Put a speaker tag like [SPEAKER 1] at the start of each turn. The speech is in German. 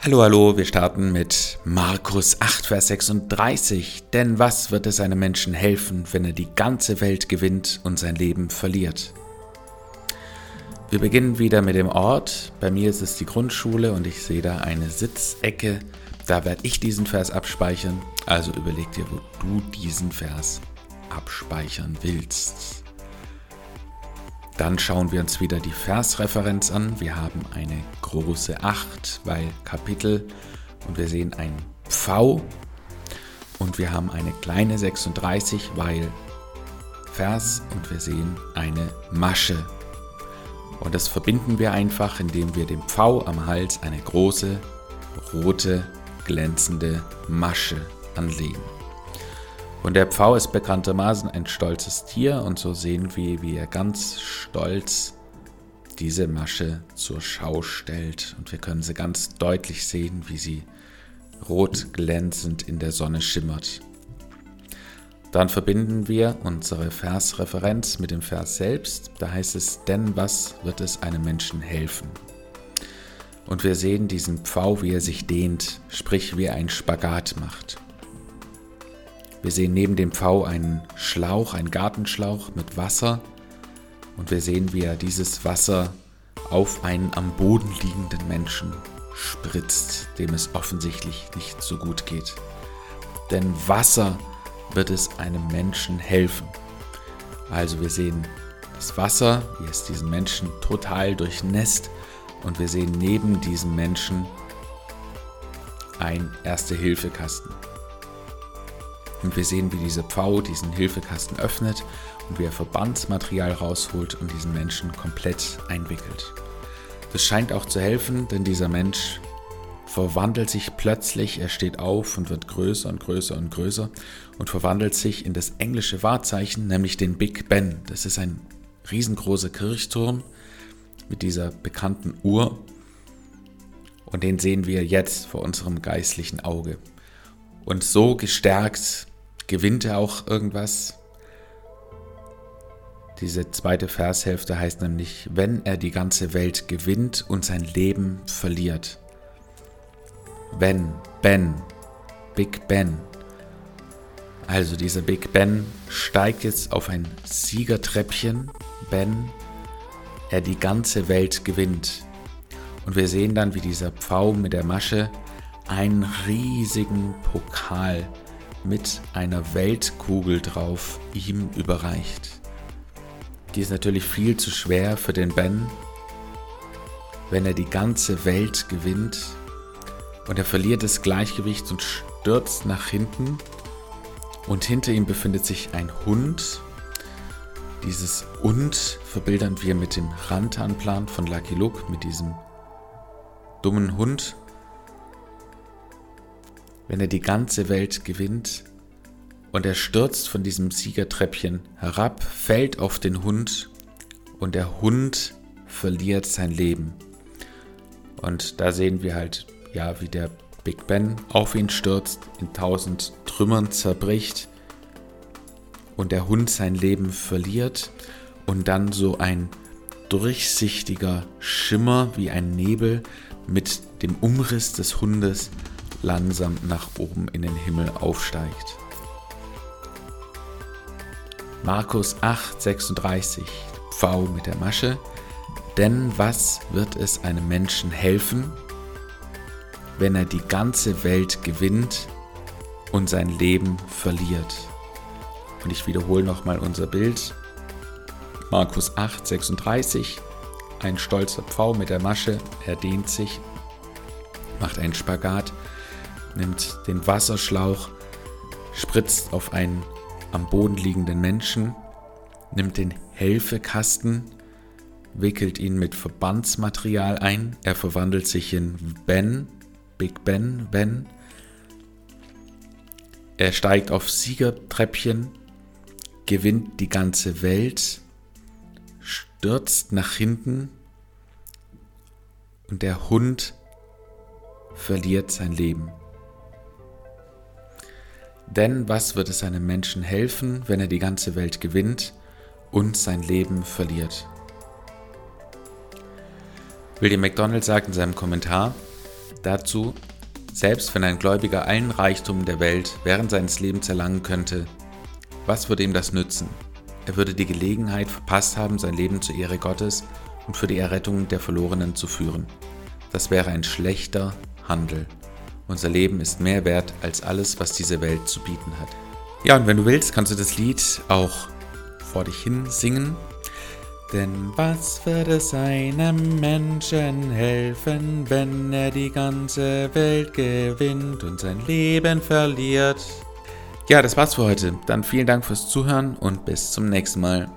[SPEAKER 1] Hallo, hallo, wir starten mit Markus 8, Vers 36. Denn was wird es einem Menschen helfen, wenn er die ganze Welt gewinnt und sein Leben verliert? Wir beginnen wieder mit dem Ort. Bei mir ist es die Grundschule und ich sehe da eine Sitzecke. Da werde ich diesen Vers abspeichern. Also überleg dir, wo du diesen Vers abspeichern willst. Dann schauen wir uns wieder die Versreferenz an. Wir haben eine große 8, weil Kapitel und wir sehen ein V und wir haben eine kleine 36, weil Vers und wir sehen eine Masche. Und das verbinden wir einfach, indem wir dem V am Hals eine große, rote, glänzende Masche anlegen. Und der Pfau ist bekanntermaßen ein stolzes Tier und so sehen wir, wie er ganz stolz diese Masche zur Schau stellt. Und wir können sie ganz deutlich sehen, wie sie rot glänzend in der Sonne schimmert. Dann verbinden wir unsere Versreferenz mit dem Vers selbst. Da heißt es, denn was wird es einem Menschen helfen? Und wir sehen diesen Pfau, wie er sich dehnt, sprich wie er einen Spagat macht. Wir sehen neben dem V einen Schlauch, einen Gartenschlauch mit Wasser und wir sehen, wie er dieses Wasser auf einen am Boden liegenden Menschen spritzt, dem es offensichtlich nicht so gut geht. Denn Wasser wird es einem Menschen helfen. Also wir sehen das Wasser, wie es diesen Menschen total durchnässt und wir sehen neben diesem Menschen ein Erste-Hilfe-Kasten. Und wir sehen, wie diese Pfau diesen Hilfekasten öffnet und wie er Verbandsmaterial rausholt und diesen Menschen komplett einwickelt. Das scheint auch zu helfen, denn dieser Mensch verwandelt sich plötzlich, er steht auf und wird größer und größer und größer und verwandelt sich in das englische Wahrzeichen, nämlich den Big Ben. Das ist ein riesengroßer Kirchturm mit dieser bekannten Uhr und den sehen wir jetzt vor unserem geistlichen Auge. Und so gestärkt gewinnt er auch irgendwas. Diese zweite Vershälfte heißt nämlich, wenn er die ganze Welt gewinnt und sein Leben verliert. Wenn, Ben, Big Ben. Also dieser Big Ben steigt jetzt auf ein Siegertreppchen, Ben, er die ganze Welt gewinnt. Und wir sehen dann, wie dieser Pfau mit der Masche einen riesigen Pokal mit einer Weltkugel drauf ihm überreicht. Die ist natürlich viel zu schwer für den Ben, wenn er die ganze Welt gewinnt und er verliert das Gleichgewicht und stürzt nach hinten und hinter ihm befindet sich ein Hund. Dieses Und verbildern wir mit dem Rantanplan von Lucky Luke, mit diesem dummen Hund, wenn er die ganze Welt gewinnt und er stürzt von diesem Siegertreppchen herab, fällt auf den Hund und der Hund verliert sein Leben. Und da sehen wir halt, ja, wie der Big Ben auf ihn stürzt, in tausend Trümmern zerbricht und der Hund sein Leben verliert und dann so ein durchsichtiger Schimmer wie ein Nebel mit dem Umriss des Hundes langsam nach oben in den Himmel aufsteigt. Markus 8, 36, Pfau mit der Masche. Denn was wird es einem Menschen helfen, wenn er die ganze Welt gewinnt und sein Leben verliert? Und ich wiederhole nochmal unser Bild. Markus 8, 36. Ein stolzer Pfau mit der Masche, er dehnt sich, macht einen Spagat nimmt den Wasserschlauch, spritzt auf einen am Boden liegenden Menschen, nimmt den Helfekasten, wickelt ihn mit Verbandsmaterial ein, er verwandelt sich in Ben, Big Ben, Ben. Er steigt auf Siegertreppchen, gewinnt die ganze Welt, stürzt nach hinten und der Hund verliert sein Leben. Denn was wird es einem Menschen helfen, wenn er die ganze Welt gewinnt und sein Leben verliert? William MacDonald sagt in seinem Kommentar, Dazu, selbst wenn ein Gläubiger allen Reichtum der Welt während seines Lebens erlangen könnte, was würde ihm das nützen? Er würde die Gelegenheit verpasst haben, sein Leben zur Ehre Gottes und für die Errettung der Verlorenen zu führen. Das wäre ein schlechter Handel. Unser Leben ist mehr wert als alles, was diese Welt zu bieten hat. Ja, und wenn du willst, kannst du das Lied auch vor dich hin singen. Denn was wird es einem Menschen helfen, wenn er die ganze Welt gewinnt und sein Leben verliert? Ja, das war's für heute. Dann vielen Dank fürs Zuhören und bis zum nächsten Mal.